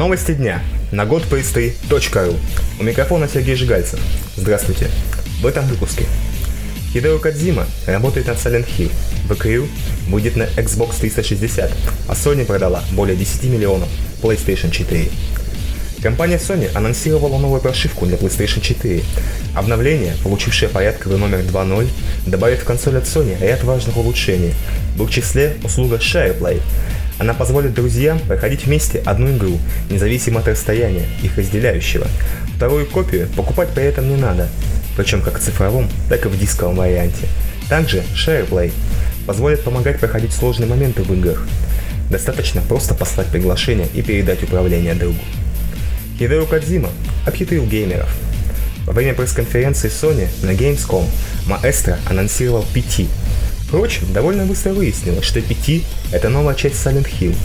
Новости дня на godpay3.ru. У микрофона Сергей Жигальцев. Здравствуйте. В этом выпуске. Хидео Кадзима работает над Silent Hill. VKU будет на Xbox 360, а Sony продала более 10 миллионов PlayStation 4. Компания Sony анонсировала новую прошивку для PlayStation 4. Обновление, получившее порядковый номер 2.0, добавит в консоль от Sony ряд важных улучшений, в их числе услуга SharePlay. Она позволит друзьям проходить вместе одну игру, независимо от расстояния, их разделяющего. Вторую копию покупать при этом не надо, причем как в цифровом, так и в дисковом варианте. Также SharePlay позволит помогать проходить сложные моменты в играх. Достаточно просто послать приглашение и передать управление другу. Хидео Кадзима обхитрил геймеров. Во время пресс-конференции Sony на Gamescom Маэстро анонсировал PT. Впрочем, довольно быстро выяснилось, что PT — это новая часть Silent Hill.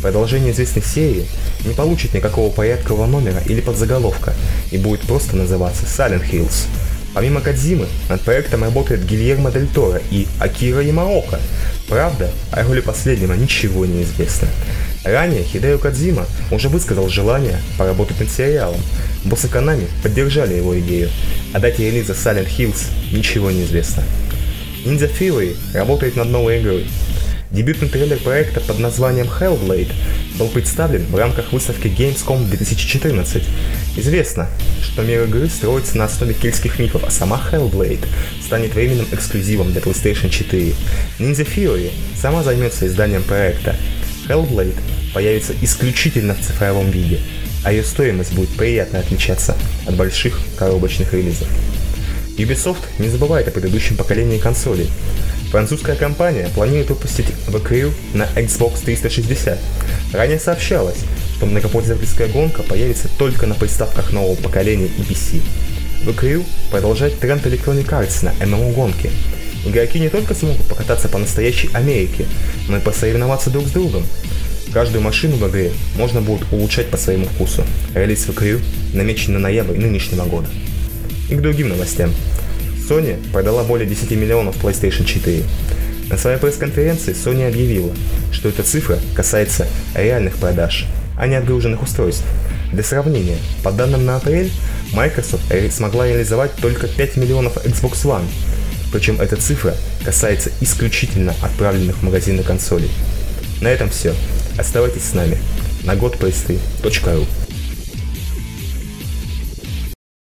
Продолжение известной серии не получит никакого порядкового номера или подзаголовка и будет просто называться Silent Hills. Помимо Кадзимы, над проектом работает Гильермо Дель Торо и Акира Ямаока. Правда, о роли последнего ничего не известно. Ранее Хидео Кадзима уже высказал желание поработать над сериалом. Боссы Канами поддержали его идею. О дате релиза Silent Hills ничего не известно. Ninja Fury работает над новой игрой. Дебютный трейлер проекта под названием Hellblade был представлен в рамках выставки Gamescom 2014. Известно, что мир игры строится на основе кельтских мифов, а сама Hellblade станет временным эксклюзивом для PlayStation 4. Ninja Fury сама займется изданием проекта, Hellblade появится исключительно в цифровом виде, а ее стоимость будет приятно отличаться от больших коробочных релизов. Ubisoft не забывает о предыдущем поколении консолей. Французская компания планирует выпустить The на Xbox 360. Ранее сообщалось, что многопользовательская гонка появится только на приставках нового поколения и PC. The продолжает тренд Electronic Arts на MMO-гонки, Игроки не только смогут покататься по настоящей Америке, но и посоревноваться друг с другом. Каждую машину в игре можно будет улучшать по своему вкусу. Релиз в намечен на ноябрь нынешнего года. И к другим новостям. Sony продала более 10 миллионов PlayStation 4. На своей пресс-конференции Sony объявила, что эта цифра касается реальных продаж, а не отгруженных устройств. Для сравнения, по данным на апрель, Microsoft смогла реализовать только 5 миллионов Xbox One, причем эта цифра касается исключительно отправленных в магазины консолей. На этом все. Оставайтесь с нами на godplaystay.ru